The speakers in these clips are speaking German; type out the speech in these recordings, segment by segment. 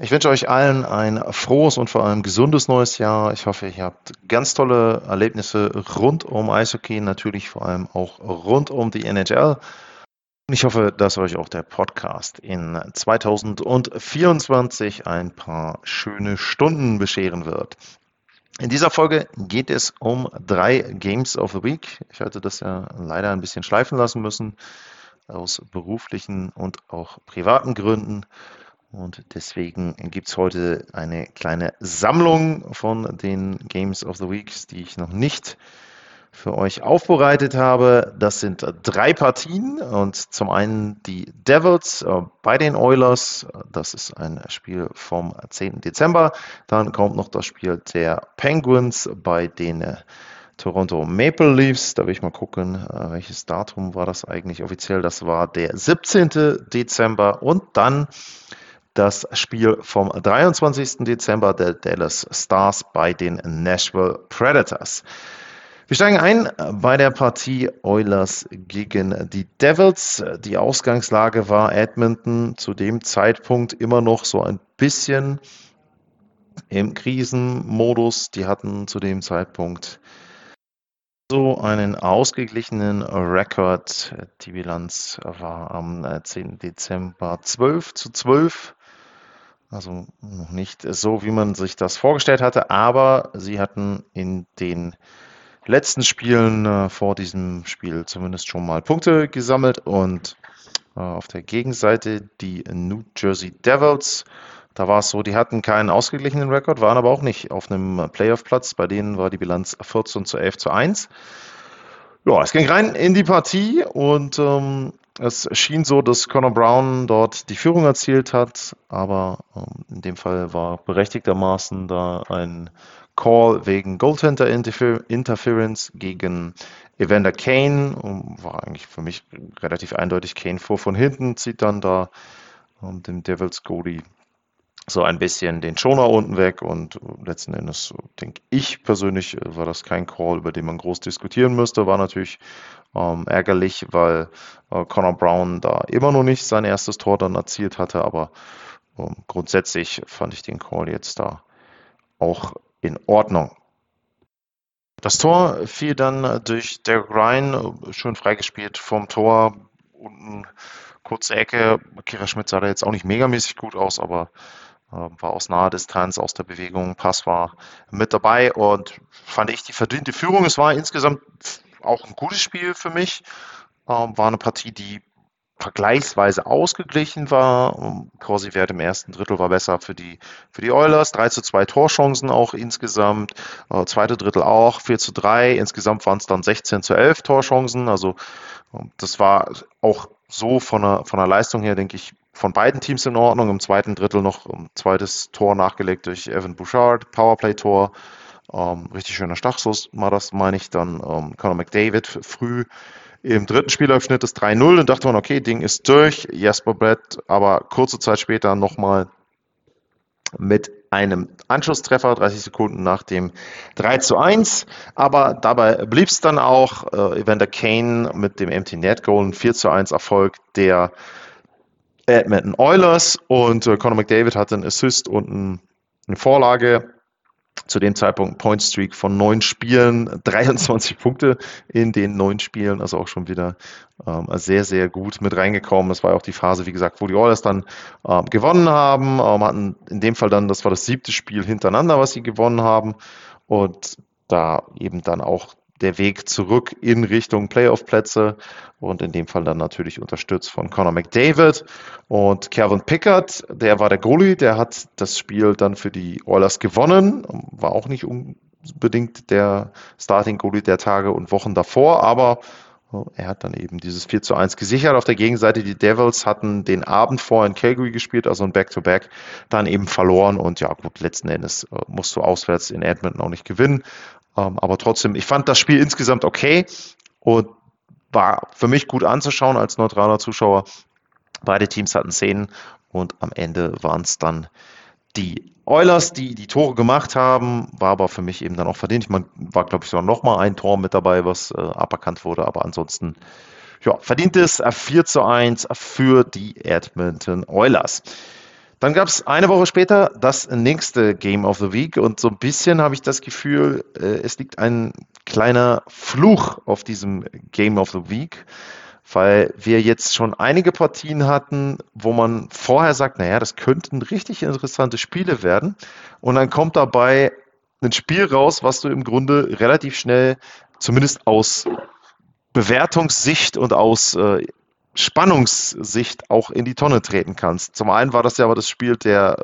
Ich wünsche euch allen ein frohes und vor allem gesundes neues Jahr. Ich hoffe, ihr habt ganz tolle Erlebnisse rund um Eishockey, natürlich vor allem auch rund um die NHL. Und ich hoffe, dass euch auch der Podcast in 2024 ein paar schöne Stunden bescheren wird. In dieser Folge geht es um drei Games of the Week. Ich hatte das ja leider ein bisschen schleifen lassen müssen, aus beruflichen und auch privaten Gründen. Und deswegen gibt es heute eine kleine Sammlung von den Games of the Week, die ich noch nicht für euch aufbereitet habe. Das sind drei Partien und zum einen die Devils äh, bei den Oilers. Das ist ein Spiel vom 10. Dezember. Dann kommt noch das Spiel der Penguins bei den äh, Toronto Maple Leafs. Da will ich mal gucken, äh, welches Datum war das eigentlich offiziell. Das war der 17. Dezember und dann das Spiel vom 23. Dezember der Dallas Stars bei den Nashville Predators. Wir steigen ein bei der Partie Oilers gegen die Devils. Die Ausgangslage war Edmonton zu dem Zeitpunkt immer noch so ein bisschen im Krisenmodus. Die hatten zu dem Zeitpunkt so einen ausgeglichenen Rekord. Die Bilanz war am 10. Dezember 12 zu 12. Also noch nicht so, wie man sich das vorgestellt hatte, aber sie hatten in den letzten Spielen äh, vor diesem Spiel zumindest schon mal Punkte gesammelt und äh, auf der Gegenseite die New Jersey Devils. Da war es so, die hatten keinen ausgeglichenen Rekord, waren aber auch nicht auf einem Playoff-Platz. Bei denen war die Bilanz 14 zu 11 zu 1. Ja, es ging rein in die Partie und ähm, es schien so, dass Conor Brown dort die Führung erzielt hat, aber ähm, in dem Fall war berechtigtermaßen da ein Call wegen Goaltender Interference gegen Evander Kane. War eigentlich für mich relativ eindeutig. Kane fuhr von hinten, zieht dann da um, dem Devils Goalie so ein bisschen den Schoner unten weg und letzten Endes denke ich persönlich war das kein Call, über den man groß diskutieren müsste. War natürlich ähm, ärgerlich, weil äh, Connor Brown da immer noch nicht sein erstes Tor dann erzielt hatte, aber ähm, grundsätzlich fand ich den Call jetzt da auch in Ordnung. Das Tor fiel dann durch Derek Ryan, schön freigespielt vom Tor. Unten kurze Ecke. Kira Schmidt sah da jetzt auch nicht megamäßig gut aus, aber äh, war aus naher Distanz, aus der Bewegung. Pass war mit dabei und fand ich die verdiente Führung. Es war insgesamt auch ein gutes Spiel für mich. Ähm, war eine Partie, die vergleichsweise ausgeglichen war. Corsi-Wert im ersten Drittel war besser für die, für die Oilers. 3 zu 2 Torchancen auch insgesamt. Äh, zweite Drittel auch 4 zu 3. Insgesamt waren es dann 16 zu 11 Torchancen. Also ähm, das war auch so von der, von der Leistung her, denke ich, von beiden Teams in Ordnung. Im zweiten Drittel noch ein zweites Tor nachgelegt durch Evan Bouchard, Powerplay-Tor. Ähm, richtig schöner Stachschuss war das, meine ich. Dann ähm, Conor McDavid früh im dritten Spielabschnitt ist 3-0 und dachte man, okay, Ding ist durch. Jasper Brett, aber kurze Zeit später nochmal mit einem Anschlusstreffer, 30 Sekunden nach dem 3 zu 1. Aber dabei blieb es dann auch. Äh, Evander Kane mit dem Empty Net Goal, 4 zu 1 Erfolg der Edmonton Oilers und äh, Conor McDavid hatte einen Assist und ein, eine Vorlage. Zu dem Zeitpunkt Point Streak von neun Spielen, 23 Punkte in den neun Spielen, also auch schon wieder ähm, sehr, sehr gut mit reingekommen. Das war auch die Phase, wie gesagt, wo die Oilers dann ähm, gewonnen haben, ähm, hatten in dem Fall dann, das war das siebte Spiel hintereinander, was sie gewonnen haben. Und da eben dann auch der Weg zurück in Richtung Playoff-Plätze und in dem Fall dann natürlich unterstützt von Conor McDavid und Kevin Pickard, der war der Goalie, der hat das Spiel dann für die Oilers gewonnen, war auch nicht unbedingt der Starting Goalie der Tage und Wochen davor, aber Er hat dann eben dieses 4 zu 1 gesichert. Auf der Gegenseite, die Devils hatten den Abend vorher in Calgary gespielt, also ein Back-to-Back, -Back, dann eben verloren. Und ja, gut, letzten Endes äh, musst du auswärts in Edmonton auch nicht gewinnen. Ähm, aber trotzdem, ich fand das Spiel insgesamt okay und war für mich gut anzuschauen als neutraler Zuschauer. Beide Teams hatten Szenen und am Ende waren es dann die Oilers, die die Tore gemacht haben, war aber für mich eben dann auch verdient. Ich meine, war, glaube ich, sogar noch mal ein Tor mit dabei, was äh, aberkannt wurde, aber ansonsten ja, verdient es 4 äh, zu 1 für die Edmonton Oilers. Dann gab es eine Woche später das nächste Game of the Week und so ein bisschen habe ich das Gefühl, äh, es liegt ein kleiner Fluch auf diesem Game of the Week weil wir jetzt schon einige Partien hatten, wo man vorher sagt, naja, das könnten richtig interessante Spiele werden. Und dann kommt dabei ein Spiel raus, was du im Grunde relativ schnell, zumindest aus Bewertungssicht und aus äh, Spannungssicht auch in die Tonne treten kannst. Zum einen war das ja aber das Spiel der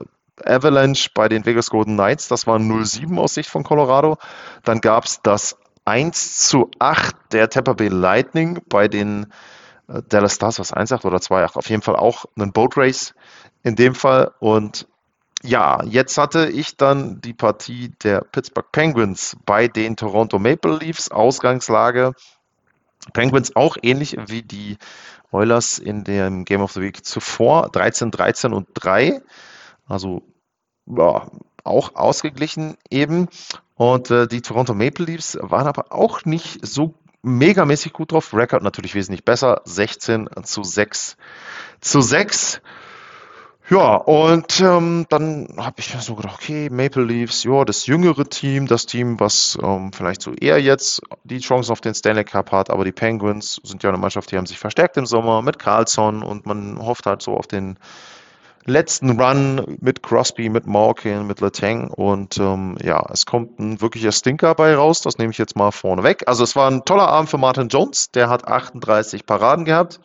Avalanche bei den Vegas Golden Knights, das war 0-7 aus Sicht von Colorado. Dann gab es das 1 zu 8 der Tampa Bay Lightning bei den äh, Dallas Stars, was 1-8 oder 2-8, auf jeden Fall auch einen Boat Race in dem Fall. Und ja, jetzt hatte ich dann die Partie der Pittsburgh Penguins bei den Toronto Maple Leafs. Ausgangslage Penguins auch ähnlich wie die Oilers in dem Game of the Week zuvor. 13, 13 und 3. Also ja, auch ausgeglichen eben. Und äh, die Toronto Maple Leafs waren aber auch nicht so megamäßig gut drauf. Rekord natürlich wesentlich besser. 16 zu 6 zu 6. Ja, und ähm, dann habe ich mir so gedacht, okay, Maple Leafs, ja, das jüngere Team, das Team, was ähm, vielleicht so eher jetzt die Chancen auf den Stanley Cup hat, aber die Penguins sind ja eine Mannschaft, die haben sich verstärkt im Sommer mit Carlson und man hofft halt so auf den letzten Run mit Crosby, mit Malkin, mit Letang und ähm, ja, es kommt ein wirklicher Stinker bei raus, das nehme ich jetzt mal vorne weg. Also es war ein toller Abend für Martin Jones, der hat 38 Paraden gehabt,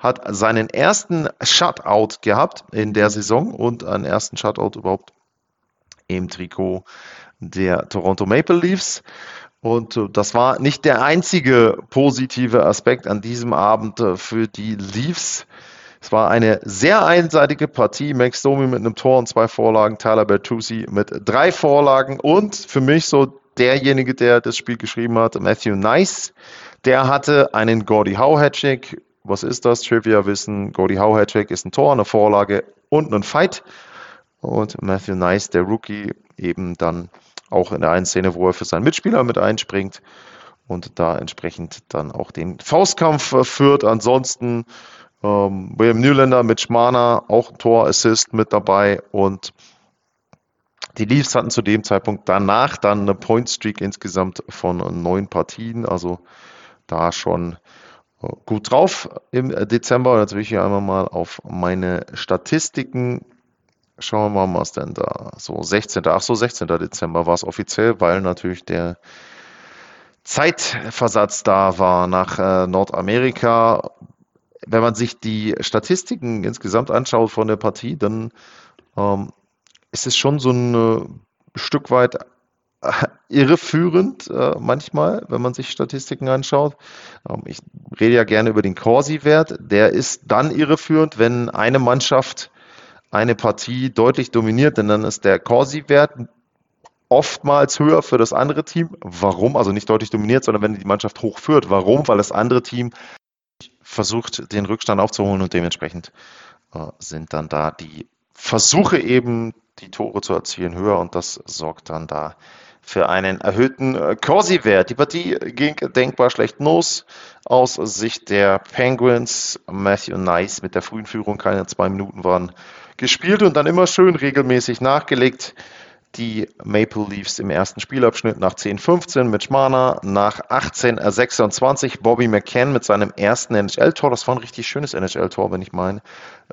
hat seinen ersten Shutout gehabt in der Saison und einen ersten Shutout überhaupt im Trikot der Toronto Maple Leafs. Und äh, das war nicht der einzige positive Aspekt an diesem Abend äh, für die Leafs. Es war eine sehr einseitige Partie. Max Domi mit einem Tor und zwei Vorlagen, Tyler Bertuzzi mit drei Vorlagen und für mich so derjenige, der das Spiel geschrieben hat, Matthew Nice. Der hatte einen Gordy Howe Hattrick. Was ist das? Trivia wissen. Gordy Howe Hattrick ist ein Tor, eine Vorlage und ein Fight. Und Matthew Nice, der Rookie, eben dann auch in der einen Szene, wo er für seinen Mitspieler mit einspringt und da entsprechend dann auch den Faustkampf führt. Ansonsten ähm, William Newlander mit Schmana, auch ein Tor-Assist mit dabei und die Leafs hatten zu dem Zeitpunkt danach dann eine Point-Streak insgesamt von neun Partien, also da schon gut drauf im Dezember. Jetzt will ich hier einmal mal auf meine Statistiken schauen wir mal, was denn da so 16. Ach so 16. Dezember war es offiziell, weil natürlich der Zeitversatz da war nach äh, Nordamerika wenn man sich die Statistiken insgesamt anschaut von der Partie, dann ähm, ist es schon so ein äh, Stück weit irreführend äh, manchmal, wenn man sich Statistiken anschaut. Ähm, ich rede ja gerne über den Corsi-Wert. Der ist dann irreführend, wenn eine Mannschaft eine Partie deutlich dominiert, denn dann ist der Corsi-Wert oftmals höher für das andere Team. Warum? Also nicht deutlich dominiert, sondern wenn die Mannschaft hoch führt. Warum? Weil das andere Team versucht, den Rückstand aufzuholen und dementsprechend äh, sind dann da die Versuche eben, die Tore zu erzielen, höher und das sorgt dann da für einen erhöhten äh, Corsi-Wert. Die Partie ging denkbar schlecht los aus Sicht der Penguins. Matthew Nice mit der frühen Führung, keine zwei Minuten waren gespielt und dann immer schön regelmäßig nachgelegt die Maple Leafs im ersten Spielabschnitt nach 10-15 mit Schmana, nach 18-26 Bobby McCann mit seinem ersten NHL-Tor. Das war ein richtig schönes NHL-Tor, wenn ich mein,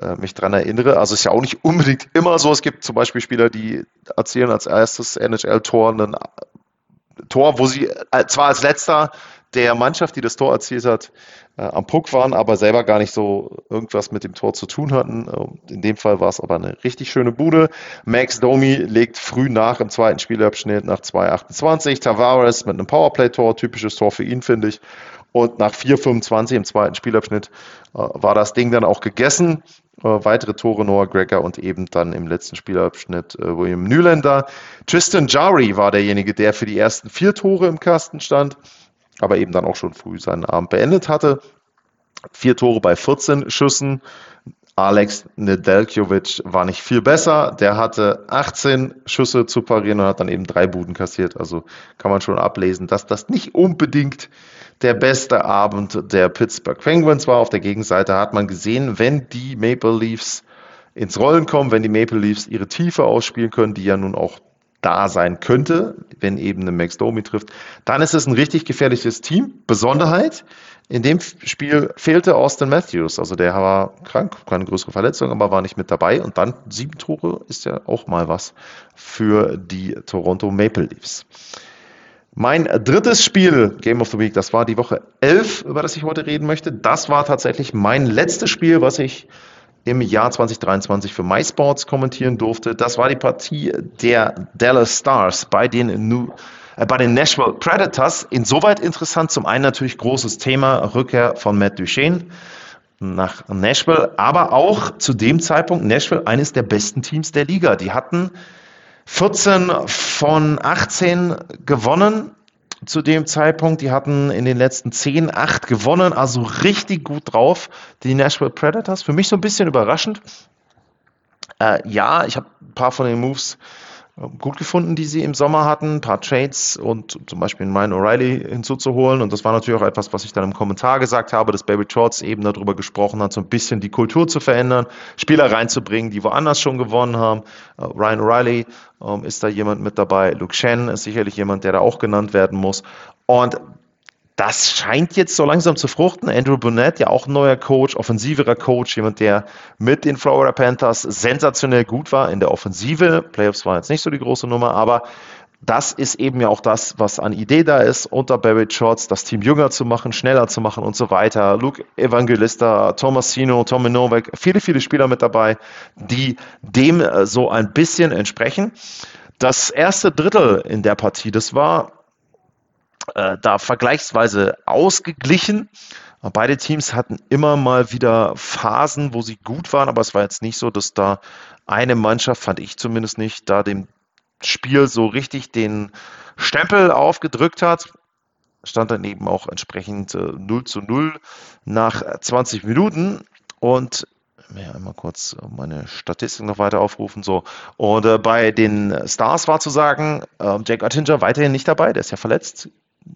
äh, mich dran erinnere. Also ist ja auch nicht unbedingt immer so. Es gibt zum Beispiel Spieler, die erzielen als erstes NHL-Tor ein Tor, wo sie äh, zwar als letzter der Mannschaft, die das Tor erzielt hat, äh, am Puck waren, aber selber gar nicht so irgendwas mit dem Tor zu tun hatten. Äh, in dem Fall war es aber eine richtig schöne Bude. Max Domi legt früh nach im zweiten Spielabschnitt nach 2,28. Tavares mit einem Powerplay-Tor, typisches Tor für ihn, finde ich. Und nach 4,25 im zweiten Spielabschnitt äh, war das Ding dann auch gegessen. Äh, weitere Tore Noah Gregor und eben dann im letzten Spielabschnitt äh, William Nylander. Tristan Jari war derjenige, der für die ersten vier Tore im Kasten stand, aber eben dann auch schon früh seinen Abend beendet hatte. Vier Tore bei 14 Schüssen. Alex Nedeljkovic war nicht viel besser. Der hatte 18 Schüsse zu parieren und hat dann eben drei Buden kassiert. Also kann man schon ablesen, dass das nicht unbedingt der beste Abend der Pittsburgh Penguins war. Auf der Gegenseite hat man gesehen, wenn die Maple Leafs ins Rollen kommen, wenn die Maple Leafs ihre Tiefe ausspielen können, die ja nun auch da sein könnte, wenn eben eine Max Domi trifft, dann ist es ein richtig gefährliches Team. Besonderheit, in dem Spiel fehlte Austin Matthews, also der war krank, keine größere Verletzung, aber war nicht mit dabei. Und dann sieben Tore ist ja auch mal was für die Toronto Maple Leafs. Mein drittes Spiel, Game of the Week, das war die Woche 11, über das ich heute reden möchte. Das war tatsächlich mein letztes Spiel, was ich im Jahr 2023 für MySports kommentieren durfte. Das war die Partie der Dallas Stars bei den New äh, bei den Nashville Predators insoweit interessant. Zum einen natürlich großes Thema Rückkehr von Matt Duchesne nach Nashville, aber auch zu dem Zeitpunkt Nashville eines der besten Teams der Liga. Die hatten 14 von 18 gewonnen zu dem Zeitpunkt. Die hatten in den letzten 10 8 gewonnen, also richtig gut drauf. Die Nashville Predators. Für mich so ein bisschen überraschend. Äh, ja, ich habe ein paar von den Moves gut gefunden, die sie im Sommer hatten, ein paar Trades und zum Beispiel Ryan O'Reilly hinzuzuholen. Und das war natürlich auch etwas, was ich dann im Kommentar gesagt habe, dass Baby Trotz eben darüber gesprochen hat, so ein bisschen die Kultur zu verändern, Spieler reinzubringen, die woanders schon gewonnen haben. Uh, Ryan O'Reilly ähm, ist da jemand mit dabei. Luke Shen ist sicherlich jemand, der da auch genannt werden muss. Und das scheint jetzt so langsam zu fruchten. Andrew Burnett, ja auch ein neuer Coach, offensiverer Coach, jemand, der mit den Florida Panthers sensationell gut war in der Offensive. Playoffs war jetzt nicht so die große Nummer, aber das ist eben ja auch das, was an Idee da ist, unter Barry Shorts das Team jünger zu machen, schneller zu machen und so weiter. Luke Evangelista, Tomasino, Tommy Novak, viele, viele Spieler mit dabei, die dem äh, so ein bisschen entsprechen. Das erste Drittel in der Partie, das war äh, da vergleichsweise ausgeglichen. Beide Teams hatten immer mal wieder Phasen, wo sie gut waren, aber es war jetzt nicht so, dass da eine Mannschaft, fand ich zumindest nicht, da dem Spiel so richtig den Stempel aufgedrückt hat. Stand dann eben auch entsprechend äh, 0 zu 0 nach 20 Minuten. Und mir einmal kurz meine Statistik noch weiter aufrufen. So. Und äh, bei den Stars war zu sagen, äh, Jake Attinger weiterhin nicht dabei, der ist ja verletzt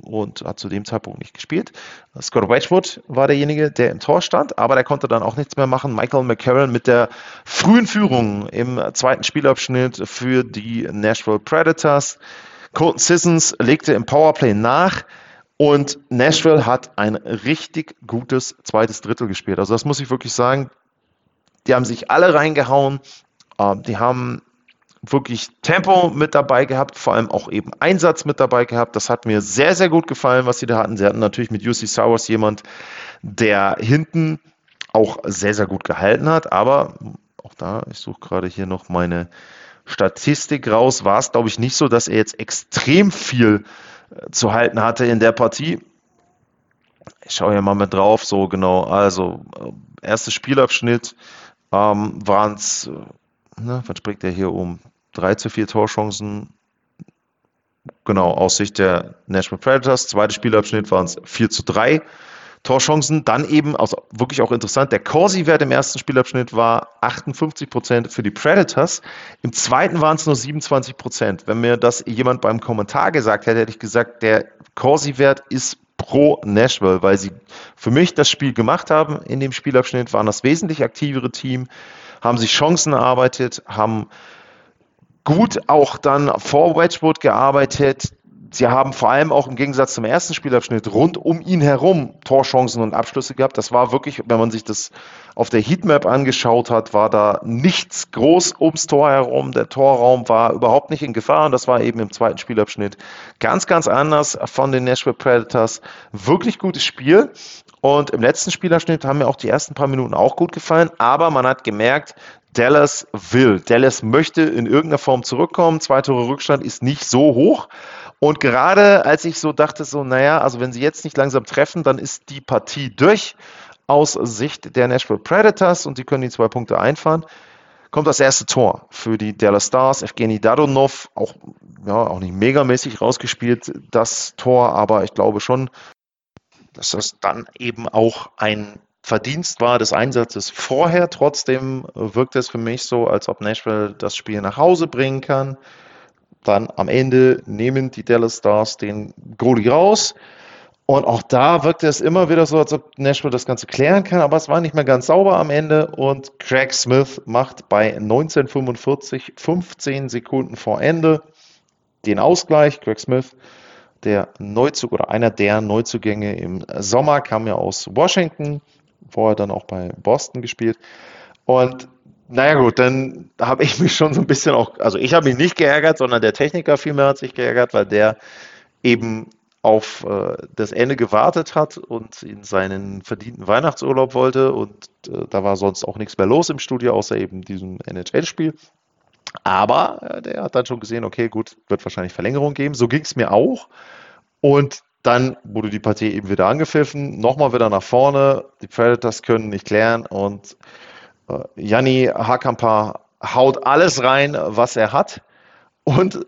und hat zu dem Zeitpunkt nicht gespielt. Scott Wedgwood war derjenige, der im Tor stand, aber der konnte dann auch nichts mehr machen. Michael McCarron mit der frühen Führung im zweiten Spielabschnitt für die Nashville Predators. Colton Sissons legte im Powerplay nach. Und Nashville hat ein richtig gutes zweites Drittel gespielt. Also das muss ich wirklich sagen. Die haben sich alle reingehauen. Ähm, die haben wirklich Tempo mit dabei gehabt, vor allem auch eben Einsatz mit dabei gehabt. Das hat mir sehr, sehr gut gefallen, was sie da hatten. Sie hatten natürlich mit UC Sowers jemand, der hinten auch sehr, sehr gut gehalten hat, aber auch da, ich suche gerade hier noch meine Statistik raus, war es, glaube ich, nicht so, dass er jetzt extrem viel äh, zu halten hatte in der Partie. Ich schaue hier mal mit drauf, so genau, also äh, erstes Spielabschnitt ähm, waren es, äh, ne, was spricht er hier um? 3 zu 4 Torchancen. Genau, aus Sicht der National Predators. Zweiter Spielabschnitt waren es 4 zu 3 Torchancen. Dann eben, also wirklich auch interessant, der Corsi-Wert im ersten Spielabschnitt war 58 Prozent für die Predators. Im zweiten waren es nur 27 Prozent. Wenn mir das jemand beim Kommentar gesagt hätte, hätte ich gesagt, der Corsi-Wert ist pro Nashville, weil sie für mich das Spiel gemacht haben in dem Spielabschnitt, waren das wesentlich aktivere Team, haben sich Chancen erarbeitet, haben gut auch dann vor Wedgwood gearbeitet. Sie haben vor allem auch im Gegensatz zum ersten Spielabschnitt rund um ihn herum Torchancen und Abschlüsse gehabt. Das war wirklich, wenn man sich das auf der Heatmap angeschaut hat, war da nichts groß ums Tor herum. Der Torraum war überhaupt nicht in Gefahr und das war eben im zweiten Spielabschnitt ganz, ganz anders von den Nashville Predators. Wirklich gutes Spiel. Und im letzten Spielabschnitt haben mir auch die ersten paar Minuten auch gut gefallen, aber man hat gemerkt, Dallas will. Dallas möchte in irgendeiner Form zurückkommen. Zwei Tore Rückstand ist nicht so hoch. Und gerade als ich so dachte, so, naja, also wenn sie jetzt nicht langsam treffen, dann ist die Partie durch aus Sicht der Nashville Predators und sie können die zwei Punkte einfahren. Kommt das erste Tor für die Dallas Stars. Evgeny Dadonov, auch, ja, auch nicht megamäßig rausgespielt, das Tor, aber ich glaube schon, dass das dann eben auch ein Verdienst war des Einsatzes vorher. Trotzdem wirkt es für mich so, als ob Nashville das Spiel nach Hause bringen kann. Dann am Ende nehmen die Dallas Stars den Goalie raus. Und auch da wirkte es immer wieder so, als ob Nashville das Ganze klären kann, aber es war nicht mehr ganz sauber am Ende. Und Craig Smith macht bei 1945, 15 Sekunden vor Ende, den Ausgleich. Craig Smith, der Neuzug oder einer der Neuzugänge im Sommer, kam ja aus Washington, vorher dann auch bei Boston gespielt. Und naja gut, dann habe ich mich schon so ein bisschen auch, also ich habe mich nicht geärgert, sondern der Techniker vielmehr hat sich geärgert, weil der eben auf äh, das Ende gewartet hat und in seinen verdienten Weihnachtsurlaub wollte und äh, da war sonst auch nichts mehr los im Studio, außer eben diesem NHL-Spiel. Aber äh, der hat dann schon gesehen, okay, gut, wird wahrscheinlich Verlängerung geben. So ging es mir auch. Und dann wurde die Partie eben wieder angepfiffen, nochmal wieder nach vorne. Die Predators können nicht klären und äh, Hakampa haut alles rein, was er hat. Und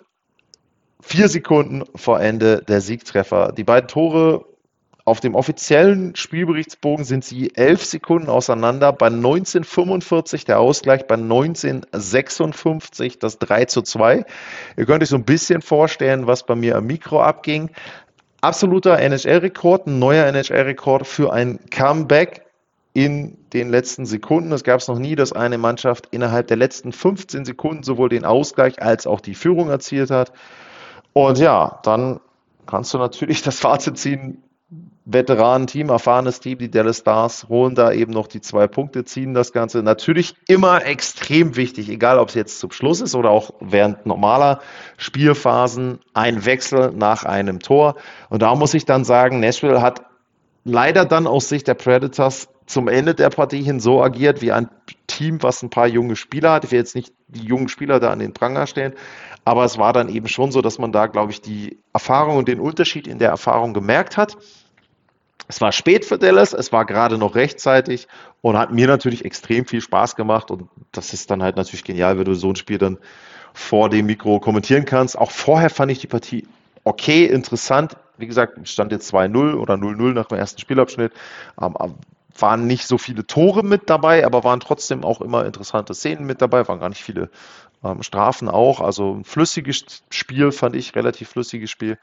vier Sekunden vor Ende der Siegtreffer. Die beiden Tore auf dem offiziellen Spielberichtsbogen sind sie elf Sekunden auseinander. Bei 1945 der Ausgleich, bei 1956 das 3 zu 2. Ihr könnt euch so ein bisschen vorstellen, was bei mir am Mikro abging. Absoluter NHL-Rekord, ein neuer NHL-Rekord für ein Comeback in den letzten Sekunden. Es gab es noch nie, dass eine Mannschaft innerhalb der letzten 15 Sekunden sowohl den Ausgleich als auch die Führung erzielt hat. Und ja, dann kannst du natürlich das Fazit ziehen, Veteranenteam, erfahrenes Team, die Dallas Stars holen da eben noch die zwei Punkte, ziehen das Ganze. Natürlich immer extrem wichtig, egal ob es jetzt zum Schluss ist oder auch während normaler Spielphasen, ein Wechsel nach einem Tor. Und da muss ich dann sagen, Nashville hat leider dann aus Sicht der Predators zum Ende der Partie hin so agiert wie ein Team, was ein paar junge Spieler hat. Ich will jetzt nicht die jungen Spieler da an den Pranger stellen, aber es war dann eben schon so, dass man da, glaube ich, die Erfahrung und den Unterschied in der Erfahrung gemerkt hat. Es war spät für Dallas, es war gerade noch rechtzeitig und hat mir natürlich extrem viel Spaß gemacht. Und das ist dann halt natürlich genial, wenn du so ein Spiel dann vor dem Mikro kommentieren kannst. Auch vorher fand ich die Partie okay, interessant. Wie gesagt, stand jetzt 2-0 oder 0-0 nach dem ersten Spielabschnitt. Ähm, waren nicht so viele Tore mit dabei, aber waren trotzdem auch immer interessante Szenen mit dabei, waren gar nicht viele ähm, Strafen auch. Also ein flüssiges Spiel fand ich, relativ flüssiges Spiel.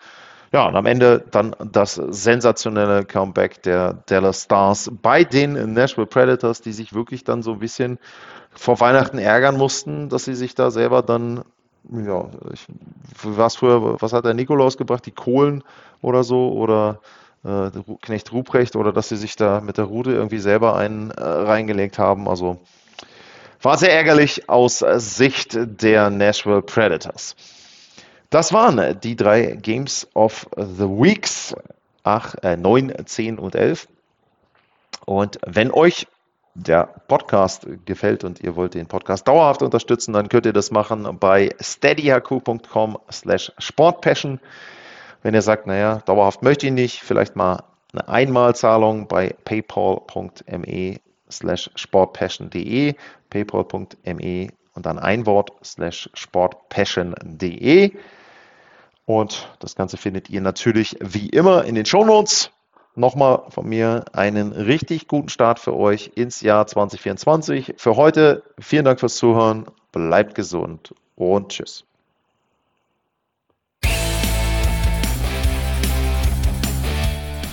Ja, und am Ende dann das sensationelle Comeback der Dallas Stars bei den Nashville Predators, die sich wirklich dann so ein bisschen vor Weihnachten ärgern mussten, dass sie sich da selber dann, ja, ich, was früher, was hat der Nikolaus gebracht, die Kohlen oder so, oder äh, Knecht Ruprecht, oder dass sie sich da mit der Rute irgendwie selber einen äh, reingelegt haben. Also war sehr ärgerlich aus Sicht der Nashville Predators. Das waren die drei Games of the Weeks, ach, äh, 9, 10 und 11. Und wenn euch der Podcast gefällt und ihr wollt den Podcast dauerhaft unterstützen, dann könnt ihr das machen bei steadyhq.com slash sportpassion. Wenn ihr sagt, naja, dauerhaft möchte ich nicht, vielleicht mal eine Einmalzahlung bei paypal.me slash sportpassion.de, paypal.me und dann ein Wort slash sportpassion.de. Und das Ganze findet ihr natürlich wie immer in den Shownotes. Nochmal von mir einen richtig guten Start für euch ins Jahr 2024. Für heute vielen Dank fürs Zuhören, bleibt gesund und tschüss.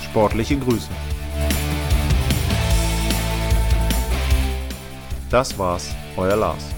Sportliche Grüße. Das war's, euer Lars.